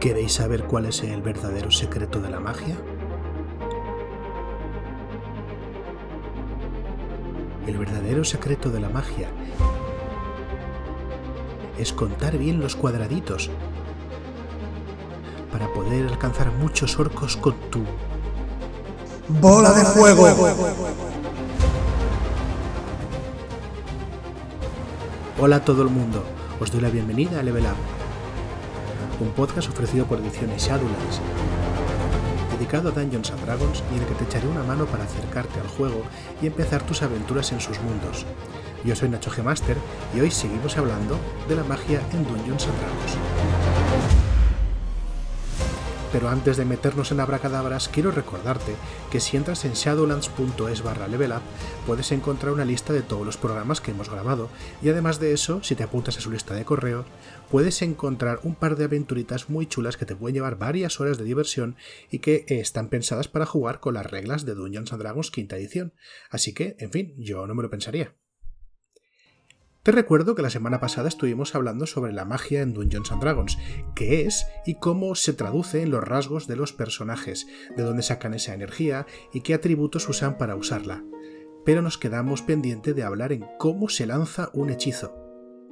¿Queréis saber cuál es el verdadero secreto de la magia? El verdadero secreto de la magia es contar bien los cuadraditos para poder alcanzar muchos orcos con tu bola de fuego. Hola a todo el mundo, os doy la bienvenida a Level Up, un podcast ofrecido por Ediciones Shadowlands, dedicado a Dungeons and Dragons y en el que te echaré una mano para acercarte al juego y empezar tus aventuras en sus mundos. Yo soy Nacho G. Master y hoy seguimos hablando de la magia en Dungeons and Dragons. Pero antes de meternos en abracadabras, quiero recordarte que si entras en shadowlands.es barra levelup puedes encontrar una lista de todos los programas que hemos grabado y además de eso, si te apuntas a su lista de correo, puedes encontrar un par de aventuritas muy chulas que te pueden llevar varias horas de diversión y que están pensadas para jugar con las reglas de Dungeons and Dragons quinta edición. Así que, en fin, yo no me lo pensaría. Te recuerdo que la semana pasada estuvimos hablando sobre la magia en Dungeons and Dragons, qué es y cómo se traduce en los rasgos de los personajes, de dónde sacan esa energía y qué atributos usan para usarla. Pero nos quedamos pendiente de hablar en cómo se lanza un hechizo.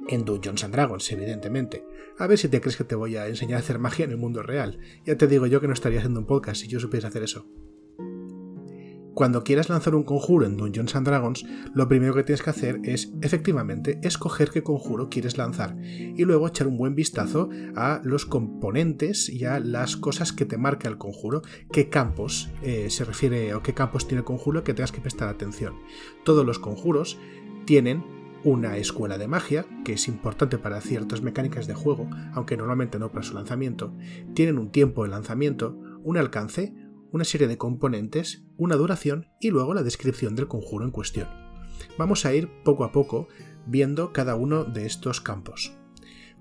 En Dungeons and Dragons, evidentemente. A ver si te crees que te voy a enseñar a hacer magia en el mundo real. Ya te digo yo que no estaría haciendo un podcast si yo supiese hacer eso. Cuando quieras lanzar un conjuro en Dungeons and Dragons, lo primero que tienes que hacer es, efectivamente, escoger qué conjuro quieres lanzar y luego echar un buen vistazo a los componentes y a las cosas que te marca el conjuro, qué campos eh, se refiere o qué campos tiene el conjuro que tengas que prestar atención. Todos los conjuros tienen una escuela de magia, que es importante para ciertas mecánicas de juego, aunque normalmente no para su lanzamiento, tienen un tiempo de lanzamiento, un alcance, una serie de componentes, una duración y luego la descripción del conjuro en cuestión. Vamos a ir poco a poco viendo cada uno de estos campos.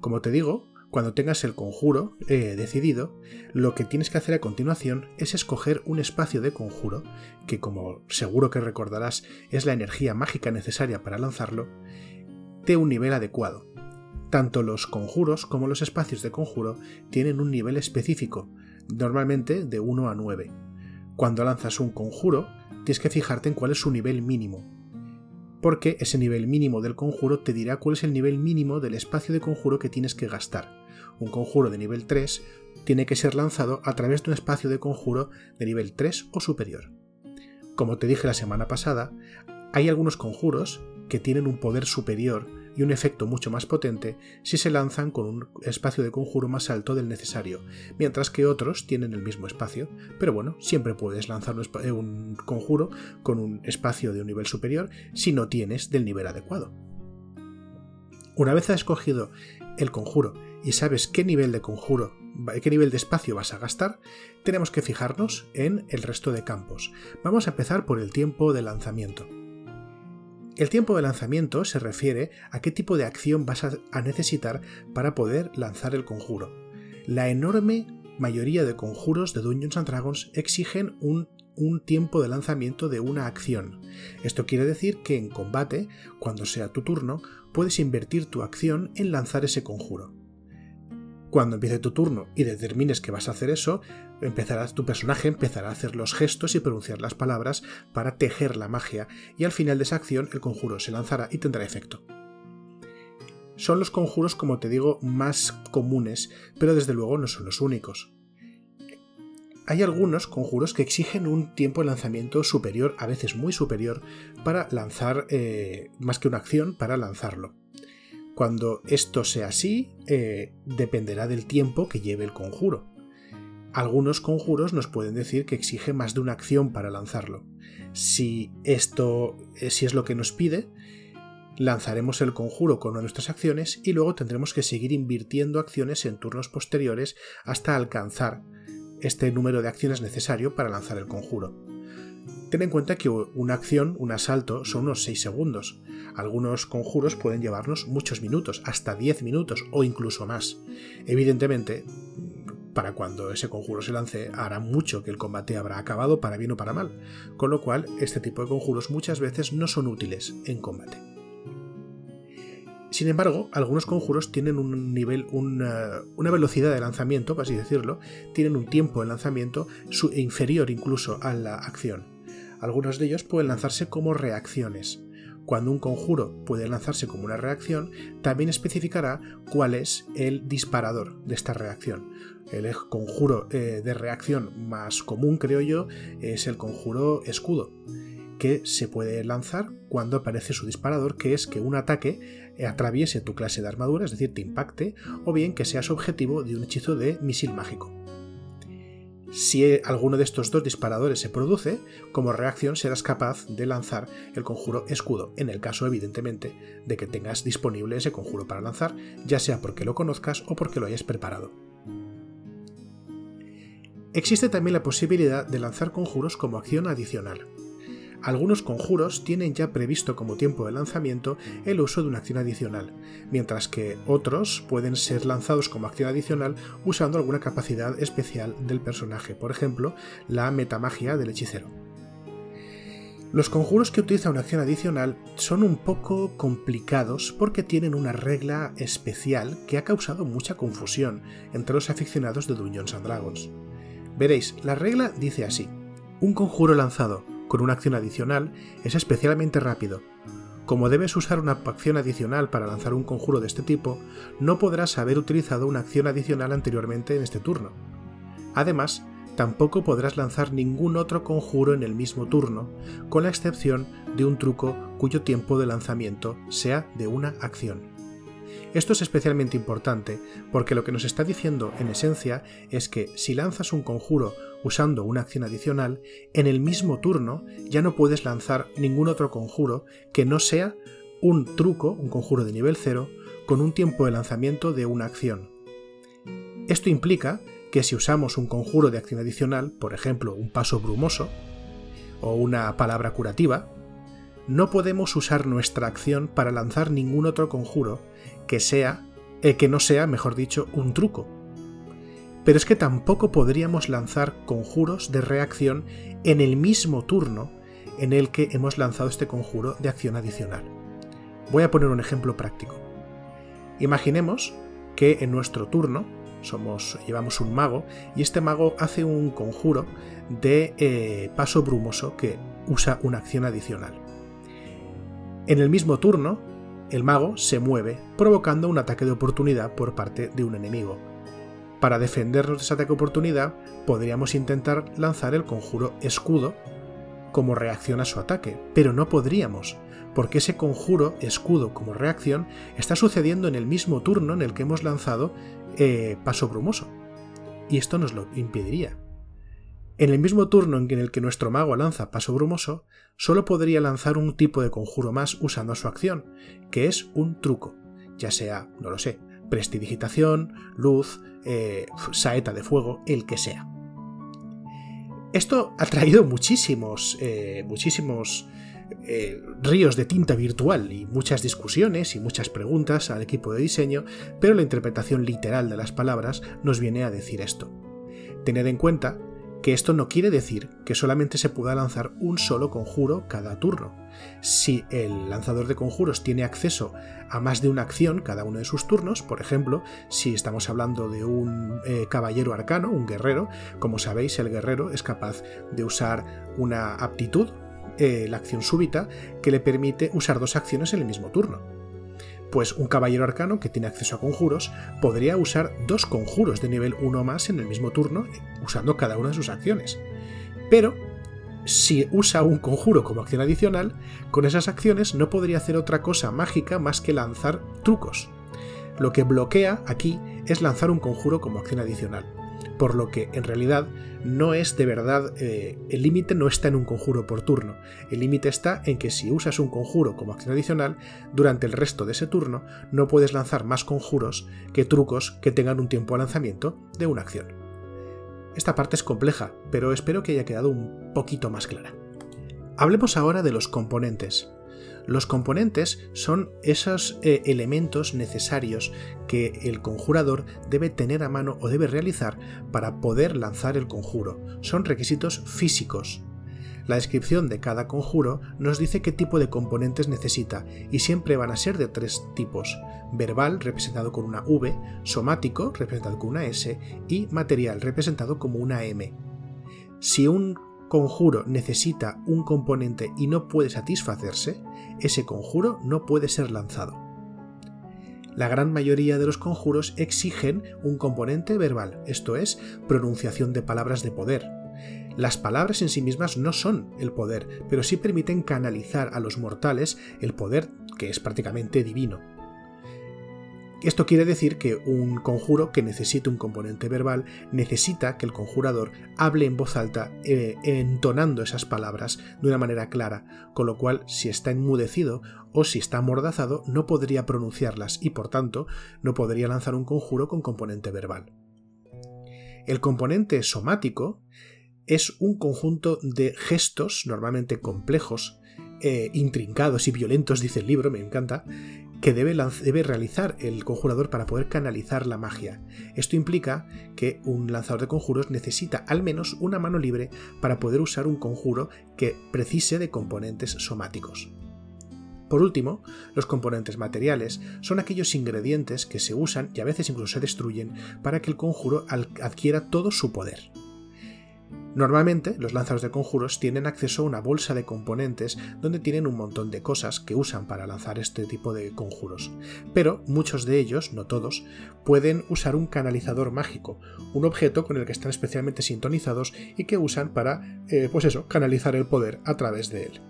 Como te digo, cuando tengas el conjuro eh, decidido, lo que tienes que hacer a continuación es escoger un espacio de conjuro, que como seguro que recordarás es la energía mágica necesaria para lanzarlo, de un nivel adecuado. Tanto los conjuros como los espacios de conjuro tienen un nivel específico, normalmente de 1 a 9. Cuando lanzas un conjuro, tienes que fijarte en cuál es su nivel mínimo, porque ese nivel mínimo del conjuro te dirá cuál es el nivel mínimo del espacio de conjuro que tienes que gastar. Un conjuro de nivel 3 tiene que ser lanzado a través de un espacio de conjuro de nivel 3 o superior. Como te dije la semana pasada, hay algunos conjuros que tienen un poder superior y un efecto mucho más potente si se lanzan con un espacio de conjuro más alto del necesario, mientras que otros tienen el mismo espacio, pero bueno, siempre puedes lanzar un, conjuro con un espacio de un nivel superior si no tienes del nivel adecuado. Una vez has escogido el conjuro y sabes qué nivel de conjuro, qué nivel de espacio vas a gastar, tenemos que fijarnos en el resto de campos. Vamos a empezar por el tiempo de lanzamiento. El tiempo de lanzamiento se refiere a qué tipo de acción vas a necesitar para poder lanzar el conjuro. La enorme mayoría de conjuros de Dungeons and Dragons exigen un, un, tiempo de lanzamiento de una acción. Esto quiere decir que en combate, cuando sea tu turno, puedes invertir tu acción en lanzar ese conjuro. Cuando empiece tu turno y determines que vas a hacer eso, tu personaje empezará a hacer los gestos y pronunciar las palabras para tejer la magia, y al final de esa acción el conjuro se lanzará y tendrá efecto. Son los conjuros, como te digo, más comunes, pero desde luego no son los únicos. Hay algunos conjuros que exigen un tiempo de lanzamiento superior, a veces muy superior, para lanzar, eh, más que una acción, para lanzarlo. Cuando esto sea así, eh, dependerá del tiempo que lleve el conjuro. Algunos conjuros nos pueden decir que exige más de una acción para lanzarlo. Si esto eh, si es lo que nos pide, lanzaremos el conjuro con nuestras acciones y luego tendremos que seguir invirtiendo acciones en turnos posteriores hasta alcanzar este número de acciones necesario para lanzar el conjuro. Ten en cuenta que una acción, un asalto, son unos 6 segundos. Algunos conjuros pueden llevarnos muchos minutos, hasta 10 minutos o incluso más. Evidentemente, para cuando ese conjuro se lance, hará mucho que el combate habrá acabado para bien o para mal, con lo cual este tipo de conjuros muchas veces no son útiles en combate. Sin embargo, algunos conjuros tienen un nivel, una, velocidad de lanzamiento, por así decirlo, tienen un tiempo de lanzamiento inferior incluso a la acción. Algunos de ellos pueden lanzarse como reacciones. Cuando un conjuro puede lanzarse como una reacción, también especificará cuál es el disparador de esta reacción. El conjuro eh, de reacción más común, creo yo, es el conjuro escudo, que se puede lanzar cuando aparece su disparador, que es que un ataque atraviese tu clase de armadura, es decir, te impacte, o bien que seas objetivo de un hechizo de misil mágico. Si alguno de estos dos disparadores se produce, como reacción serás capaz de lanzar el conjuro escudo, en el caso evidentemente de que tengas disponible ese conjuro para lanzar, ya sea porque lo conozcas o porque lo hayas preparado. Existe también la posibilidad de lanzar conjuros como acción adicional. Algunos conjuros tienen ya previsto como tiempo de lanzamiento el uso de una acción adicional, mientras que otros pueden ser lanzados como acción adicional usando alguna capacidad especial del personaje, por ejemplo, la metamagia del hechicero. Los conjuros que utilizan una acción adicional son un poco complicados porque tienen una regla especial que ha causado mucha confusión entre los aficionados de Dungeons and Dragons. Veréis, la regla dice así: un conjuro lanzado con una acción adicional es especialmente rápido. Como debes usar una acción adicional para lanzar un conjuro de este tipo, no podrás haber utilizado una acción adicional anteriormente en este turno. Además, tampoco podrás lanzar ningún otro conjuro en el mismo turno, con la excepción de un truco cuyo tiempo de lanzamiento sea de una acción. Esto es especialmente importante porque lo que nos está diciendo en esencia es que si lanzas un conjuro usando una acción adicional, en el mismo turno ya no puedes lanzar ningún otro conjuro que no sea un truco, un conjuro de nivel 0, con un tiempo de lanzamiento de una acción. Esto implica que si usamos un conjuro de acción adicional, por ejemplo un paso brumoso, o una palabra curativa, no podemos usar nuestra acción para lanzar ningún otro conjuro que sea, eh, que no sea, mejor dicho, un truco. Pero es que tampoco podríamos lanzar conjuros de reacción en el mismo turno en el que hemos lanzado este conjuro de acción adicional. Voy a poner un ejemplo práctico. Imaginemos que en nuestro turno somos, llevamos un mago y este mago hace un conjuro de eh, paso brumoso que usa una acción adicional. En el mismo turno, el mago se mueve, provocando un ataque de oportunidad por parte de un enemigo. Para defendernos de ese ataque de oportunidad, podríamos intentar lanzar el conjuro escudo como reacción a su ataque, pero no podríamos, porque ese conjuro escudo como reacción está sucediendo en el mismo turno en el que hemos lanzado eh, paso brumoso. Y esto nos lo impediría. En el mismo turno en el que nuestro mago lanza paso brumoso, solo podría lanzar un tipo de conjuro más usando su acción, que es un truco, ya sea, no lo sé, prestidigitación, luz, eh, saeta de fuego, el que sea. Esto ha traído muchísimos, eh, muchísimos eh, ríos de tinta virtual y muchas discusiones y muchas preguntas al equipo de diseño, pero la interpretación literal de las palabras nos viene a decir esto. Tened en cuenta que esto no quiere decir que solamente se pueda lanzar un solo conjuro cada turno. Si el lanzador de conjuros tiene acceso a más de una acción cada uno de sus turnos, por ejemplo, si estamos hablando de un eh, caballero arcano, un guerrero, como sabéis, el guerrero es capaz de usar una aptitud, eh, la acción súbita, que le permite usar dos acciones en el mismo turno pues un caballero arcano que tiene acceso a conjuros podría usar dos conjuros de nivel 1 más en el mismo turno, usando cada una de sus acciones. Pero, si usa un conjuro como acción adicional, con esas acciones no podría hacer otra cosa mágica más que lanzar trucos. Lo que bloquea aquí es lanzar un conjuro como acción adicional por lo que en realidad no es de verdad, eh, el límite no está en un conjuro por turno, el límite está en que si usas un conjuro como acción adicional, durante el resto de ese turno no puedes lanzar más conjuros que trucos que tengan un tiempo de lanzamiento de una acción. Esta parte es compleja, pero espero que haya quedado un poquito más clara. Hablemos ahora de los componentes. Los componentes son esos eh, elementos necesarios que el conjurador debe tener a mano o debe realizar para poder lanzar el conjuro. Son requisitos físicos. La descripción de cada conjuro nos dice qué tipo de componentes necesita y siempre van a ser de tres tipos. Verbal, representado con una V, somático, representado con una S, y material, representado como una M. Si un conjuro necesita un componente y no puede satisfacerse, ese conjuro no puede ser lanzado. La gran mayoría de los conjuros exigen un componente verbal, esto es, pronunciación de palabras de poder. Las palabras en sí mismas no son el poder, pero sí permiten canalizar a los mortales el poder que es prácticamente divino. Esto quiere decir que un conjuro que necesite un componente verbal necesita que el conjurador hable en voz alta eh, entonando esas palabras de una manera clara, con lo cual si está enmudecido o si está amordazado no podría pronunciarlas y por tanto no podría lanzar un conjuro con componente verbal. El componente somático es un conjunto de gestos normalmente complejos, eh, intrincados y violentos, dice el libro, me encanta, que debe, realizar el conjurador para poder canalizar la magia. Esto implica que un lanzador de conjuros necesita al menos una mano libre para poder usar un conjuro que precise de componentes somáticos. Por último, los componentes materiales son aquellos ingredientes que se usan y a veces incluso se destruyen para que el conjuro adquiera todo su poder. Normalmente, los lanzadores de conjuros tienen acceso a una bolsa de componentes donde tienen un montón de cosas que usan para lanzar este tipo de conjuros. Pero muchos de ellos, no todos, pueden usar un canalizador mágico, un objeto con el que están especialmente sintonizados y que usan para, eh, pues eso, canalizar el poder a través de él.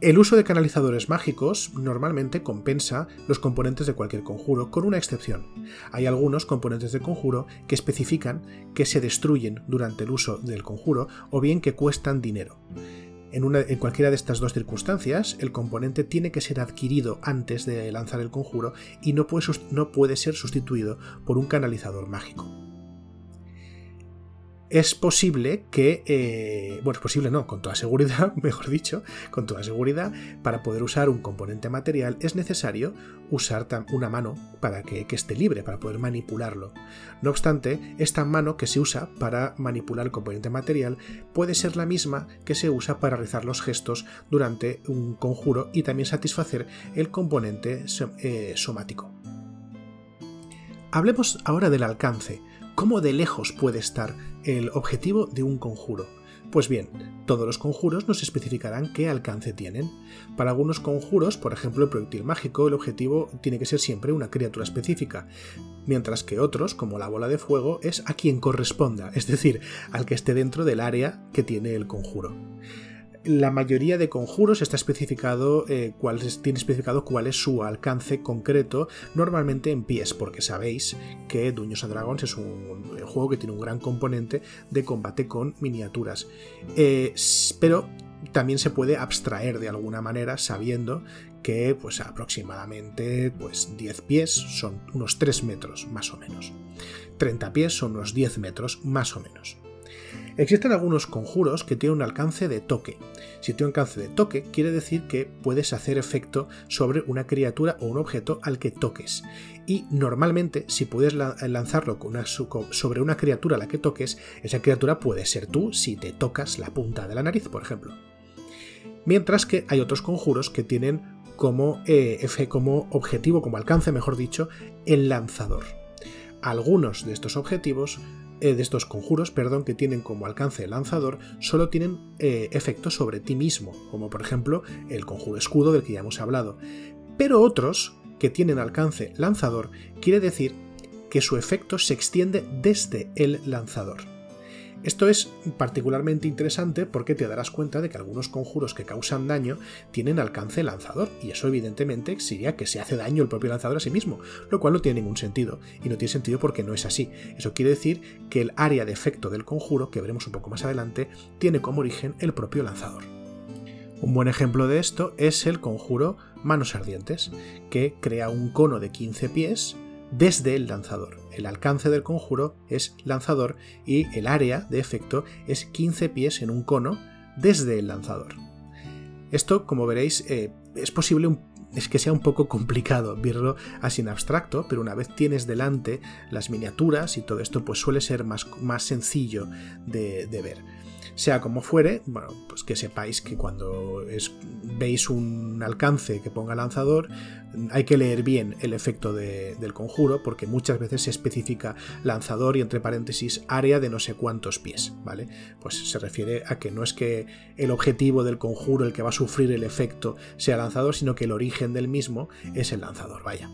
El uso de canalizadores mágicos normalmente compensa los componentes de cualquier conjuro, con una excepción. Hay algunos componentes de conjuro que especifican que se destruyen durante el uso del conjuro o bien que cuestan dinero. En, cualquiera de estas dos circunstancias, el componente tiene que ser adquirido antes de lanzar el conjuro y no puede ser sustituido por un canalizador mágico es posible que, eh, bueno, es posible no, con toda seguridad, mejor dicho, con toda seguridad, para poder usar un componente material es necesario usar una mano para que, esté libre, para poder manipularlo. No obstante, esta mano que se usa para manipular el componente material puede ser la misma que se usa para realizar los gestos durante un conjuro y también satisfacer el componente eh, somático. Hablemos ahora del alcance. ¿Cómo de lejos puede estar el objetivo de un conjuro? Pues bien, todos los conjuros nos especificarán qué alcance tienen. Para algunos conjuros, por ejemplo el proyectil mágico, el objetivo tiene que ser siempre una criatura específica, mientras que otros, como la bola de fuego, es a quien corresponda, es decir, al que esté dentro del área que tiene el conjuro la mayoría de conjuros está especificado eh, cuál tiene especificado cuál es su alcance concreto, normalmente en pies, porque sabéis que Dungeons and Dragons es un, juego que tiene un gran componente de combate con miniaturas. Eh, pero también se puede abstraer de alguna manera sabiendo que pues aproximadamente pues 10 pies son unos 3 metros más o menos. 30 pies son unos 10 metros más o menos. Existen algunos conjuros que tienen un alcance de toque. Si tiene un alcance de toque, quiere decir que puedes hacer efecto sobre una criatura o un objeto al que toques. Y normalmente, si puedes lanzarlo sobre una criatura a la que toques, esa criatura puede ser tú si te tocas la punta de la nariz, por ejemplo. Mientras que hay otros conjuros que tienen como, eh, como objetivo, como alcance, mejor dicho, el lanzador. Algunos de estos objetivos eh, de estos conjuros, perdón, que tienen como alcance el lanzador, solo tienen eh, efectos sobre ti mismo, como por ejemplo el conjuro escudo del que ya hemos hablado. Pero otros, que tienen alcance lanzador, quiere decir que su efecto se extiende desde el lanzador. Esto es particularmente interesante porque te darás cuenta de que algunos conjuros que causan daño tienen alcance lanzador, y eso evidentemente sería que se hace daño el propio lanzador a sí mismo, lo cual no tiene ningún sentido, y no tiene sentido porque no es así. Eso quiere decir que el área de efecto del conjuro, que veremos un poco más adelante, tiene como origen el propio lanzador. Un buen ejemplo de esto es el conjuro Manos Ardientes, que crea un cono de 15 pies desde el lanzador. El alcance del conjuro es lanzador y el área de efecto es 15 pies en un cono desde el lanzador. Esto, como veréis, eh, es posible es que sea un poco complicado verlo así en abstracto, pero una vez tienes delante las miniaturas y todo esto, pues suele ser más, más sencillo de, de ver. Sea como fuere, bueno, pues que sepáis que cuando veis un alcance que ponga lanzador, hay que leer bien el efecto del conjuro, porque muchas veces se especifica lanzador y entre paréntesis área de no sé cuántos pies, ¿vale? Pues se refiere a que no es que el objetivo del conjuro, el que va a sufrir el efecto, sea lanzador, sino que el origen del mismo es el lanzador, vaya.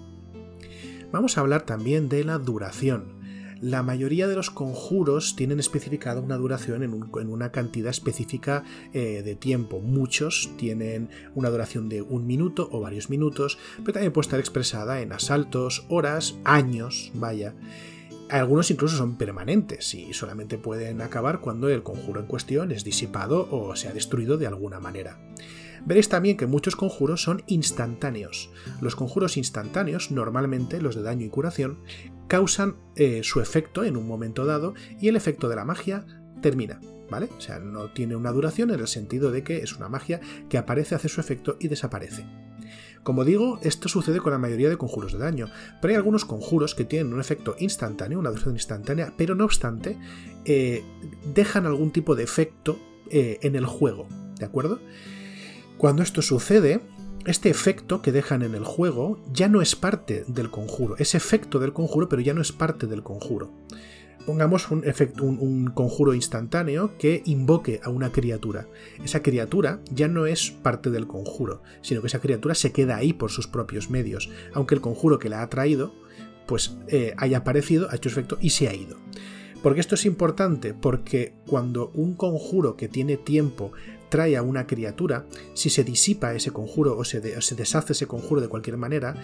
Vamos a hablar también de la duración la mayoría de los conjuros tienen especificada una duración en, una cantidad específica eh, de tiempo. Muchos tienen una duración de un minuto o varios minutos, pero también puede estar expresada en asaltos, horas, años, vaya. Algunos incluso son permanentes y solamente pueden acabar cuando el conjuro en cuestión es disipado o se ha destruido de alguna manera. Veréis también que muchos conjuros son instantáneos. Los conjuros instantáneos, normalmente los de daño y curación, causan eh, su efecto en un momento dado y el efecto de la magia termina. ¿Vale? O sea, no tiene una duración en el sentido de que es una magia que aparece, hace su efecto y desaparece. Como digo, esto sucede con la mayoría de conjuros de daño, pero hay algunos conjuros que tienen un efecto instantáneo, una duración instantánea, pero no obstante, eh, dejan algún tipo de efecto eh, en el juego, ¿de acuerdo? Cuando esto sucede, este efecto que dejan en el juego ya no es parte del conjuro, es efecto del conjuro, pero ya no es parte del conjuro. Pongamos un, un, conjuro instantáneo que invoque a una criatura. Esa criatura ya no es parte del conjuro, sino que esa criatura se queda ahí por sus propios medios, aunque el conjuro que la ha traído pues eh, haya aparecido, ha hecho efecto y se ha ido. Porque esto es importante, porque cuando un conjuro que tiene tiempo trae a una criatura, si se disipa ese conjuro o se, deshace ese conjuro de cualquier manera,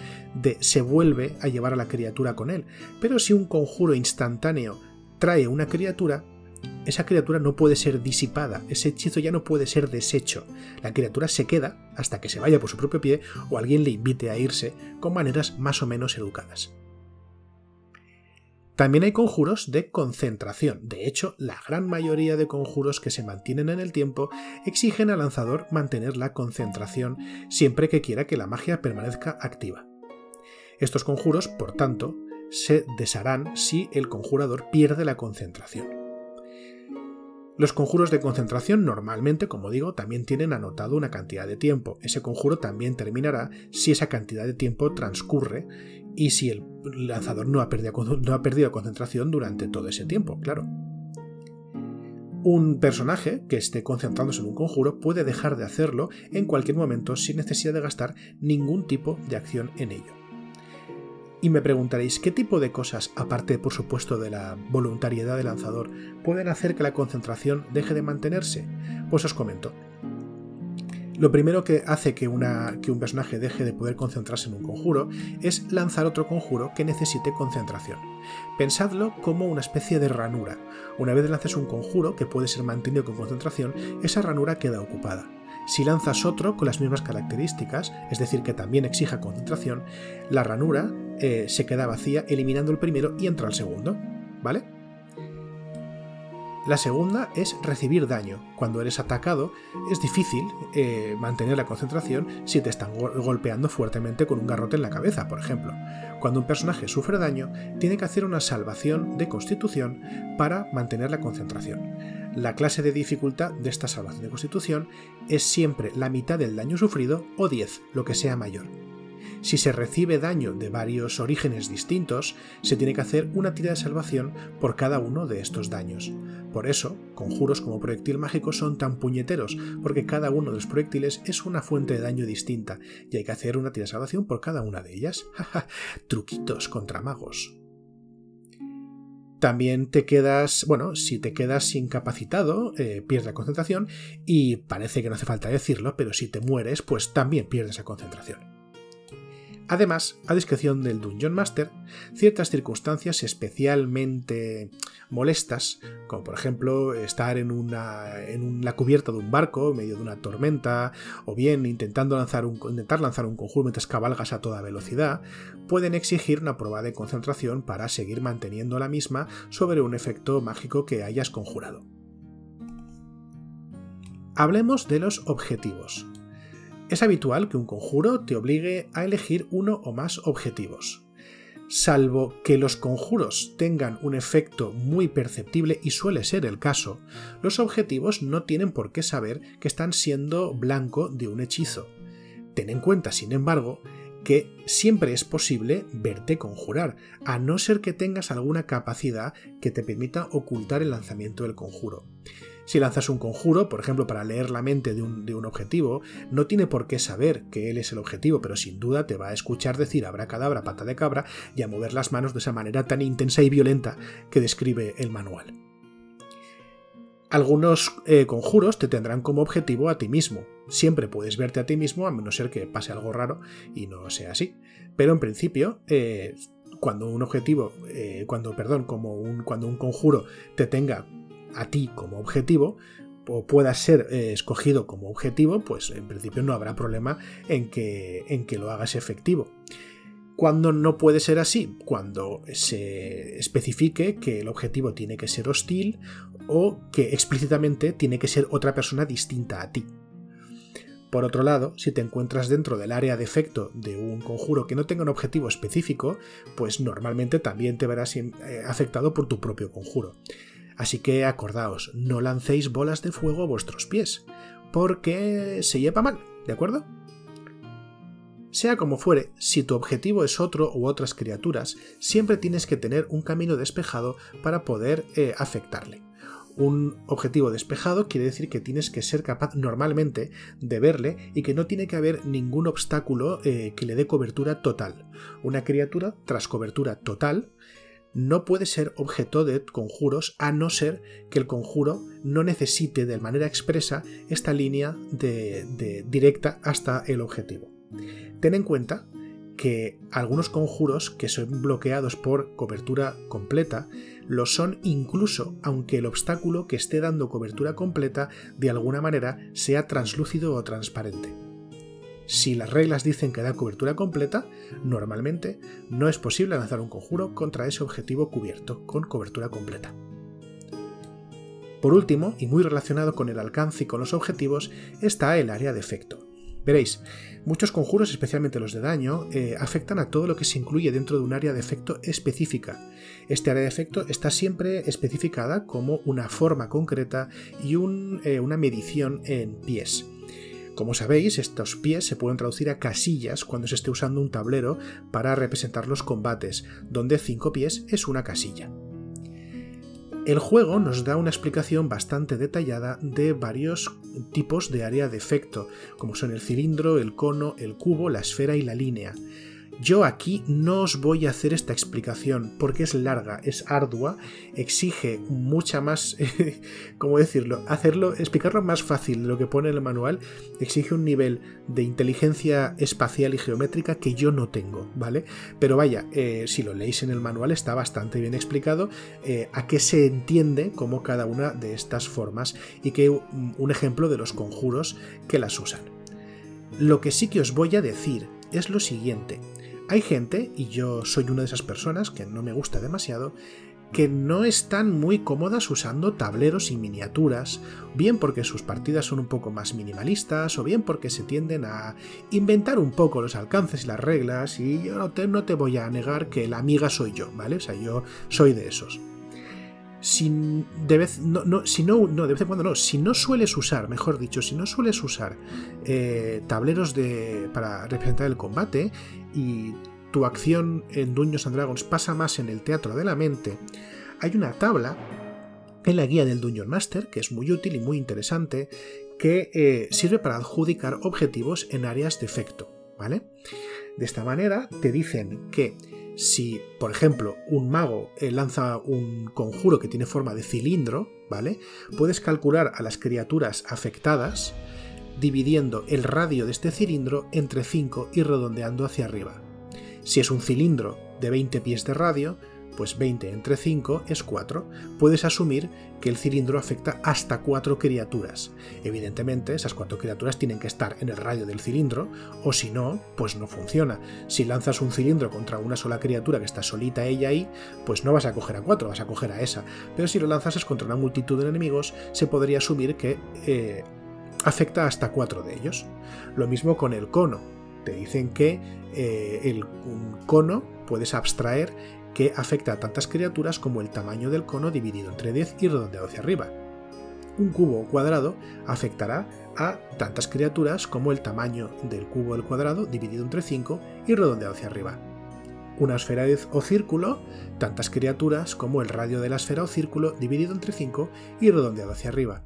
se vuelve a llevar a la criatura con él. Pero si un conjuro instantáneo trae una criatura, esa criatura no puede ser disipada, ese hechizo ya no puede ser deshecho. La criatura se queda hasta que se vaya por su propio pie o alguien le invite a irse con maneras más o menos educadas. También hay conjuros de concentración. De hecho, la gran mayoría de conjuros que se mantienen en el tiempo exigen al lanzador mantener la concentración siempre que quiera que la magia permanezca activa. Estos conjuros, por tanto, se desharán si el conjurador pierde la concentración. Los conjuros de concentración normalmente, como digo, también tienen anotado una cantidad de tiempo. Ese conjuro también terminará si esa cantidad de tiempo transcurre y si el lanzador no ha perdido, concentración durante todo ese tiempo, claro. Un personaje que esté concentrándose en un conjuro puede dejar de hacerlo en cualquier momento sin necesidad de gastar ningún tipo de acción en ello. Y me preguntaréis, ¿qué tipo de cosas, aparte por supuesto de la voluntariedad del lanzador, pueden hacer que la concentración deje de mantenerse? Pues os comento. Lo primero que hace que, un personaje deje de poder concentrarse en un conjuro es lanzar otro conjuro que necesite concentración. Pensadlo como una especie de ranura. Una vez lances un conjuro que puede ser mantenido con concentración, esa ranura queda ocupada. Si lanzas otro con las mismas características, es decir, que también exija concentración, la ranura eh, se queda vacía eliminando el primero y entra el segundo. ¿Vale? La segunda es recibir daño. Cuando eres atacado es difícil eh, mantener la concentración si te están golpeando fuertemente con un garrote en la cabeza, por ejemplo. Cuando un personaje sufre daño, tiene que hacer una salvación de constitución para mantener la concentración. La clase de dificultad de esta salvación de constitución es siempre la mitad del daño sufrido o 10, lo que sea mayor. Si se recibe daño de varios orígenes distintos, se tiene que hacer una tira de salvación por cada uno de estos daños. Por eso, conjuros como proyectil mágico son tan puñeteros, porque cada uno de los proyectiles es una fuente de daño distinta, y hay que hacer una tira de salvación por cada una de ellas. Truquitos contra magos también te quedas, bueno, si te quedas incapacitado, eh, pierdes la concentración y parece que no hace falta decirlo, pero si te mueres, pues también pierdes la concentración. Además, a discreción del Dungeon Master, ciertas circunstancias especialmente molestas, como por ejemplo estar en, una, cubierta de un barco en medio de una tormenta, o bien intentando lanzar un, intentar lanzar un conjuro mientras cabalgas a toda velocidad, pueden exigir una prueba de concentración para seguir manteniendo la misma sobre un efecto mágico que hayas conjurado. Hablemos de los objetivos. Es habitual que un conjuro te obligue a elegir uno o más objetivos. Salvo que los conjuros tengan un efecto muy perceptible, y suele ser el caso, los objetivos no tienen por qué saber que están siendo blanco de un hechizo. Ten en cuenta, sin embargo, que siempre es posible verte conjurar, a no ser que tengas alguna capacidad que te permita ocultar el lanzamiento del conjuro. Si lanzas un conjuro, por ejemplo, para leer la mente de un, objetivo, no tiene por qué saber que él es el objetivo, pero sin duda te va a escuchar decir cadabra, pata de cabra, y a mover las manos de esa manera tan intensa y violenta que describe el manual. Algunos eh, conjuros te tendrán como objetivo a ti mismo. Siempre puedes verte a ti mismo, a menos ser que pase algo raro y no sea así. Pero en principio, eh, cuando un objetivo, eh, cuando, perdón, como un, cuando un conjuro te tenga a ti como objetivo o pueda ser eh, escogido como objetivo, pues en principio no habrá problema en que, en que lo hagas efectivo. Cuando no puede ser así, cuando se especifique que el objetivo tiene que ser hostil o que explícitamente tiene que ser otra persona distinta a ti. Por otro lado, si te encuentras dentro del área de efecto de un conjuro que no tenga un objetivo específico, pues normalmente también te verás eh, afectado por tu propio conjuro. Así que acordaos, no lancéis bolas de fuego a vuestros pies, porque se lleva mal, ¿de acuerdo? Sea como fuere, si tu objetivo es otro u otras criaturas, siempre tienes que tener un camino despejado para poder eh, afectarle. Un objetivo despejado quiere decir que tienes que ser capaz normalmente de verle y que no tiene que haber ningún obstáculo eh, que le dé cobertura total. Una criatura tras cobertura total no puede ser objeto de conjuros a no ser que el conjuro no necesite de manera expresa esta línea de, directa hasta el objetivo. Ten en cuenta que algunos conjuros que son bloqueados por cobertura completa lo son incluso aunque el obstáculo que esté dando cobertura completa de alguna manera sea translúcido o transparente. Si las reglas dicen que da cobertura completa, normalmente no es posible lanzar un conjuro contra ese objetivo cubierto con cobertura completa. Por último, y muy relacionado con el alcance y con los objetivos, está el área de efecto. Veréis, muchos conjuros, especialmente los de daño, eh, afectan a todo lo que se incluye dentro de un área de efecto específica. Este área de efecto está siempre especificada como una forma concreta y eh, una medición en pies. Como sabéis, estos pies se pueden traducir a casillas cuando se esté usando un tablero para representar los combates, donde 5 pies es una casilla. El juego nos da una explicación bastante detallada de varios tipos de área de efecto, como son el cilindro, el cono, el cubo, la esfera y la línea. Yo aquí no os voy a hacer esta explicación porque es larga, es ardua, exige mucha más, ¿cómo decirlo? Hacerlo, explicarlo más fácil de lo que pone el manual, exige un nivel de inteligencia espacial y geométrica que yo no tengo, ¿vale? Pero vaya, eh, si lo leéis en el manual está bastante bien explicado eh, a qué se entiende como cada una de estas formas y que un ejemplo de los conjuros que las usan. Lo que sí que os voy a decir es lo siguiente. Hay gente, y yo soy una de esas personas que no me gusta demasiado, que no están muy cómodas usando tableros y miniaturas, bien porque sus partidas son un poco más minimalistas, o bien porque se tienden a inventar un poco los alcances y las reglas, y yo no te, no te voy a negar que la amiga soy yo, ¿vale? O sea, yo soy de esos. Si de vez, no, si no, no, de vez en cuando no, si no sueles usar, mejor dicho, si no sueles usar eh, tableros de, para representar el combate, y tu acción en Dungeons and Dragons pasa más en el teatro de la mente, hay una tabla en la guía del Dungeon Master, que es muy útil y muy interesante, que eh, sirve para adjudicar objetivos en áreas de efecto, ¿vale? De esta manera te dicen que si, por ejemplo, un mago eh, lanza un conjuro que tiene forma de cilindro, ¿vale? Puedes calcular a las criaturas afectadas dividiendo el radio de este cilindro entre 5 y redondeando hacia arriba. Si es un cilindro de 20 pies de radio, pues 20 entre 5 es 4. Puedes asumir que el cilindro afecta hasta 4 criaturas. Evidentemente, esas 4 criaturas tienen que estar en el radio del cilindro, o si no, pues no funciona. Si lanzas un cilindro contra una sola criatura que está solita ella ahí, pues no vas a coger a 4, vas a coger a esa. Pero si lo lanzas contra una multitud de enemigos, se podría asumir que eh, afecta hasta cuatro de ellos. Lo mismo con el cono. Te dicen que eh, el cono puedes abstraer que afecta a tantas criaturas como el tamaño del cono dividido entre 10 y redondeado hacia arriba. Un cubo cuadrado afectará a tantas criaturas como el tamaño del cubo al cuadrado dividido entre 5 y redondeado hacia arriba. Una esfera o círculo, tantas criaturas como el radio de la esfera o círculo dividido entre 5 y redondeado hacia arriba.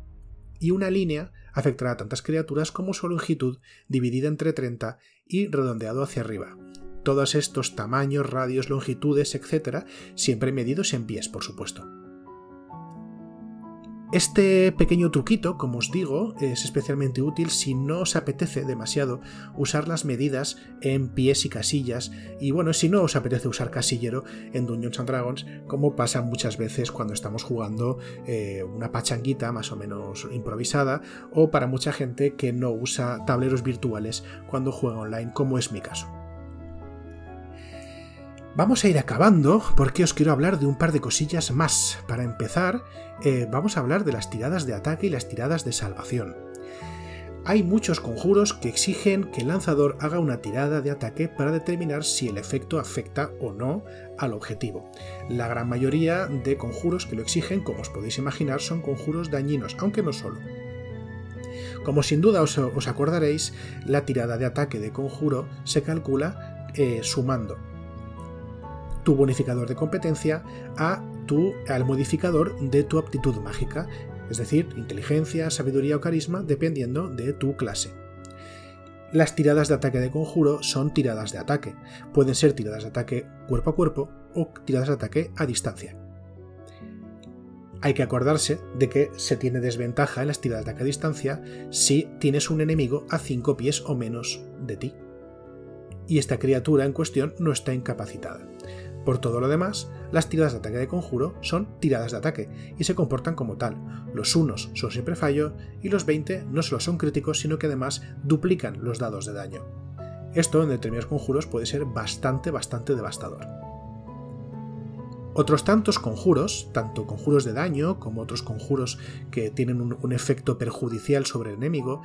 Y una línea afectará a tantas criaturas como su longitud dividida entre 30 y redondeado hacia arriba. Todos estos tamaños, radios, longitudes, etc., siempre medidos en pies, por supuesto. Este pequeño truquito, como os digo, es especialmente útil si no os apetece demasiado usar las medidas en pies y casillas, y bueno, si no os apetece usar casillero en Dungeons and Dragons, como pasa muchas veces cuando estamos jugando eh, una pachanguita más o menos improvisada, o para mucha gente que no usa tableros virtuales cuando juega online, como es mi caso. Vamos a ir acabando porque os quiero hablar de un par de cosillas más. Para empezar, eh, vamos a hablar de las tiradas de ataque y las tiradas de salvación. Hay muchos conjuros que exigen que el lanzador haga una tirada de ataque para determinar si el efecto afecta o no al objetivo. La gran mayoría de conjuros que lo exigen, como os podéis imaginar, son conjuros dañinos, aunque no solo. Como sin duda os, acordaréis, la tirada de ataque de conjuro se calcula eh, sumando tu bonificador de competencia a tu, al modificador de tu aptitud mágica, es decir, inteligencia, sabiduría o carisma, dependiendo de tu clase. Las tiradas de ataque de conjuro son tiradas de ataque. Pueden ser tiradas de ataque cuerpo a cuerpo o tiradas de ataque a distancia. Hay que acordarse de que se tiene desventaja en las tiradas de ataque a distancia si tienes un enemigo a 5 pies o menos de ti. Y esta criatura en cuestión no está incapacitada. Por todo lo demás, las tiradas de ataque de conjuro son tiradas de ataque y se comportan como tal. Los unos son siempre fallo y los 20 no solo son críticos, sino que además duplican los dados de daño. Esto en determinados conjuros puede ser bastante, bastante devastador. Otros tantos conjuros, tanto conjuros de daño como otros conjuros que tienen un, un efecto perjudicial sobre el enemigo,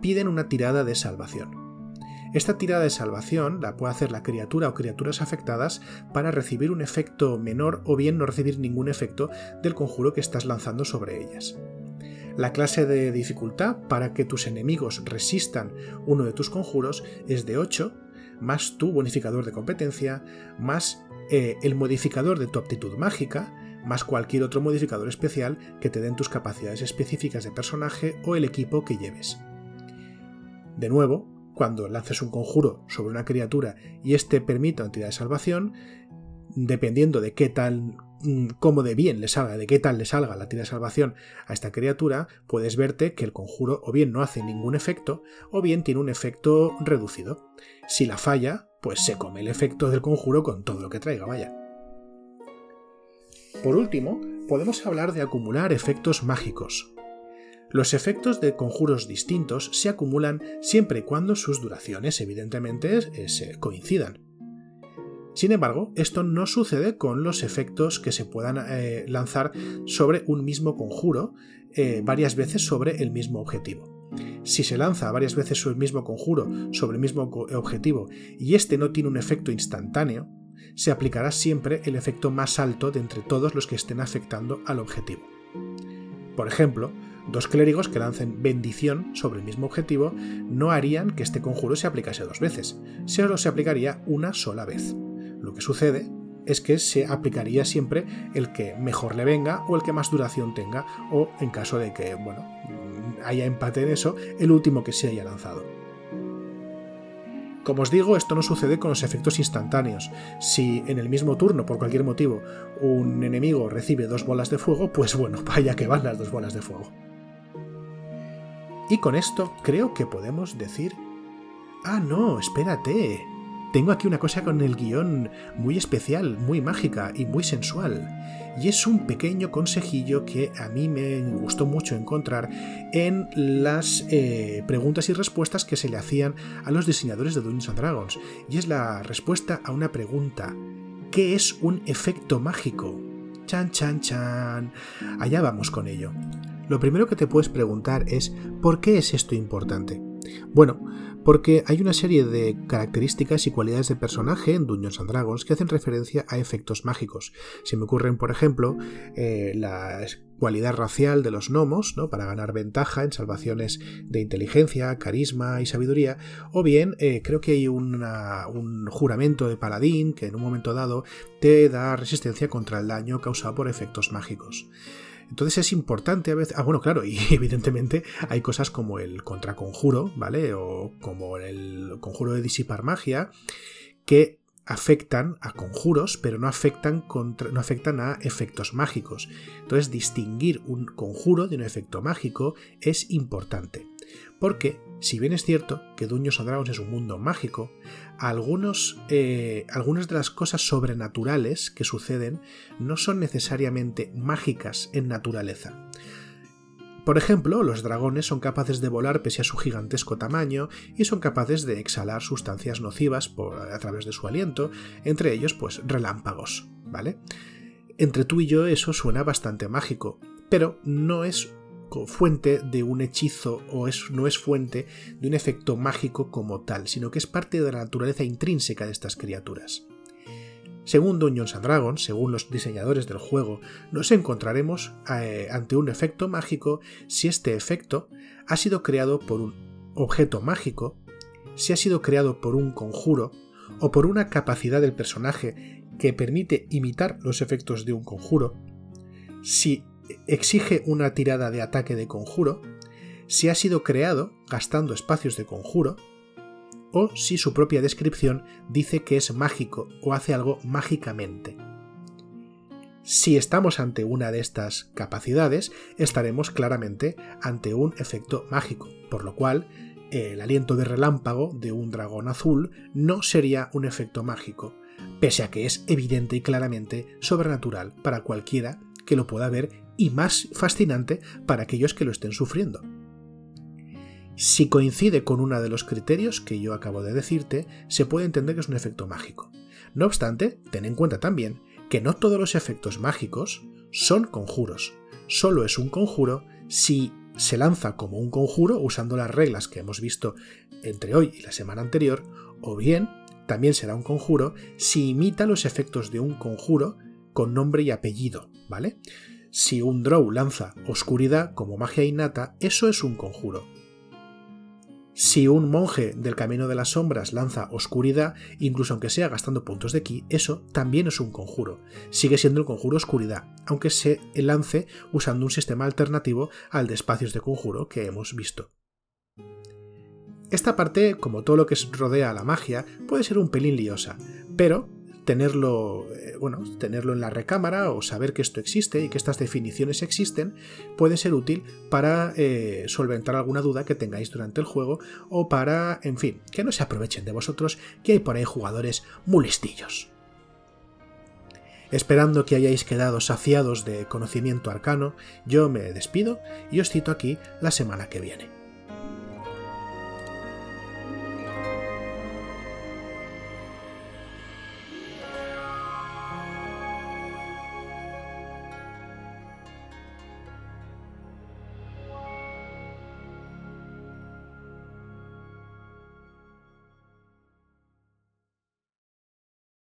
piden una tirada de salvación. Esta tirada de salvación la puede hacer la criatura o criaturas afectadas para recibir un efecto menor o bien no recibir ningún efecto del conjuro que estás lanzando sobre ellas. La clase de dificultad para que tus enemigos resistan uno de tus conjuros es de 8, más tu bonificador de competencia, más eh, el modificador de tu aptitud mágica, más cualquier otro modificador especial que te den tus capacidades específicas de personaje o el equipo que lleves. De nuevo, cuando lances un conjuro sobre una criatura y éste permita una tirada de salvación, dependiendo de qué tal mm, cómo de bien le salga, de qué tal le salga la tira de salvación a esta criatura, puedes verte que el conjuro o bien no hace ningún efecto o bien tiene un efecto reducido. Si la falla, pues se come el efecto del conjuro con todo lo que traiga, vaya. Por último, podemos hablar de acumular efectos mágicos, los efectos de conjuros distintos se acumulan siempre y cuando sus duraciones evidentemente coincidan. Sin embargo, esto no sucede con los efectos que se puedan eh, lanzar sobre un mismo conjuro eh, varias veces sobre el mismo objetivo. Si se lanza varias veces el mismo conjuro sobre el mismo objetivo y este no tiene un efecto instantáneo, se aplicará siempre el efecto más alto de entre todos los que estén afectando al objetivo. Por ejemplo, Dos clérigos que lancen bendición sobre el mismo objetivo no harían que este conjuro se aplicase dos veces, solo se aplicaría una sola vez. Lo que sucede es que se aplicaría siempre el que mejor le venga o el que más duración tenga, o en caso de que, bueno, haya empate en eso, el último que se haya lanzado. Como os digo, esto no sucede con los efectos instantáneos. Si en el mismo turno, por cualquier motivo, un enemigo recibe dos bolas de fuego, pues bueno, vaya que van las dos bolas de fuego. Y con esto creo que podemos decir... Ah, no, espérate. Tengo aquí una cosa con el guion muy especial, muy mágica y muy sensual. Y es un pequeño consejillo que a mí me gustó mucho encontrar en las eh, preguntas y respuestas que se le hacían a los diseñadores de Dungeons and Dragons. Y es la respuesta a una pregunta. ¿Qué es un efecto mágico? Chan, chan, chan. Allá vamos con ello. Lo primero que te puedes preguntar es ¿por qué es esto importante? Bueno, porque hay una serie de características y cualidades de personaje en Dungeons and Dragons que hacen referencia a efectos mágicos. Se me ocurren, por ejemplo, eh, la cualidad racial de los gnomos, ¿no? para ganar ventaja en salvaciones de inteligencia, carisma y sabiduría, o bien eh, creo que hay un juramento de paladín que en un momento dado te da resistencia contra el daño causado por efectos mágicos. Entonces es importante a veces. Ah, bueno, claro, y evidentemente hay cosas como el contraconjuro, ¿vale? O como el conjuro de disipar magia, que afectan a conjuros, pero no afectan, contra, no afectan a efectos mágicos. Entonces, distinguir un conjuro de un efecto mágico es importante. Porque, si bien es cierto que Dungeons and Dragons es un mundo mágico, algunos, eh, algunas de las cosas sobrenaturales que suceden no son necesariamente mágicas en naturaleza. Por ejemplo, los dragones son capaces de volar pese a su gigantesco tamaño y son capaces de exhalar sustancias nocivas por, a través de su aliento, entre ellos pues relámpagos, ¿vale? Entre tú y yo eso suena bastante mágico, pero no es fuente de un hechizo o es, no es fuente de un efecto mágico como tal, sino que es parte de la naturaleza intrínseca de estas criaturas. Según Dungeons and Dragons, según los diseñadores del juego, nos encontraremos eh, ante un efecto mágico si este efecto ha sido creado por un objeto mágico, si ha sido creado por un conjuro o por una capacidad del personaje que permite imitar los efectos de un conjuro, si exige una tirada de ataque de conjuro, si ha sido creado gastando espacios de conjuro, o si su propia descripción dice que es mágico o hace algo mágicamente. Si estamos ante una de estas capacidades, estaremos claramente ante un efecto mágico, por lo cual el aliento de relámpago de un dragón azul no sería un efecto mágico, pese a que es evidente y claramente sobrenatural para cualquiera que lo pueda ver y más fascinante para aquellos que lo estén sufriendo. Si coincide con uno de los criterios que yo acabo de decirte, se puede entender que es un efecto mágico. No obstante, ten en cuenta también que no todos los efectos mágicos son conjuros. Solo es un conjuro si se lanza como un conjuro usando las reglas que hemos visto entre hoy y la semana anterior, o bien también será un conjuro si imita los efectos de un conjuro con nombre y apellido, ¿vale? Si un Drow lanza oscuridad como magia innata, eso es un conjuro. Si un monje del camino de las sombras lanza oscuridad, incluso aunque sea gastando puntos de ki, eso también es un conjuro. Sigue siendo el conjuro oscuridad, aunque se lance usando un sistema alternativo al de espacios de conjuro que hemos visto. Esta parte, como todo lo que rodea a la magia, puede ser un pelín liosa, pero tenerlo, eh, bueno, tenerlo en la recámara o saber que esto existe y que estas definiciones existen puede ser útil para eh, solventar alguna duda que tengáis durante el juego o para, en fin, que no se aprovechen de vosotros, que hay por ahí jugadores muy listillos. Esperando que hayáis quedado saciados de conocimiento arcano, yo me despido y os cito aquí la semana que viene.